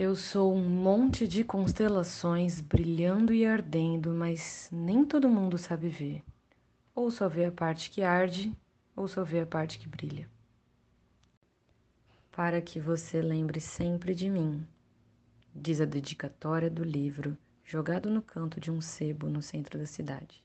Eu sou um monte de constelações brilhando e ardendo, mas nem todo mundo sabe ver. Ou só vê a parte que arde, ou só vê a parte que brilha. Para que você lembre sempre de mim, diz a dedicatória do livro jogado no canto de um sebo no centro da cidade.